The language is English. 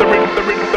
the rhythm, the rhythm.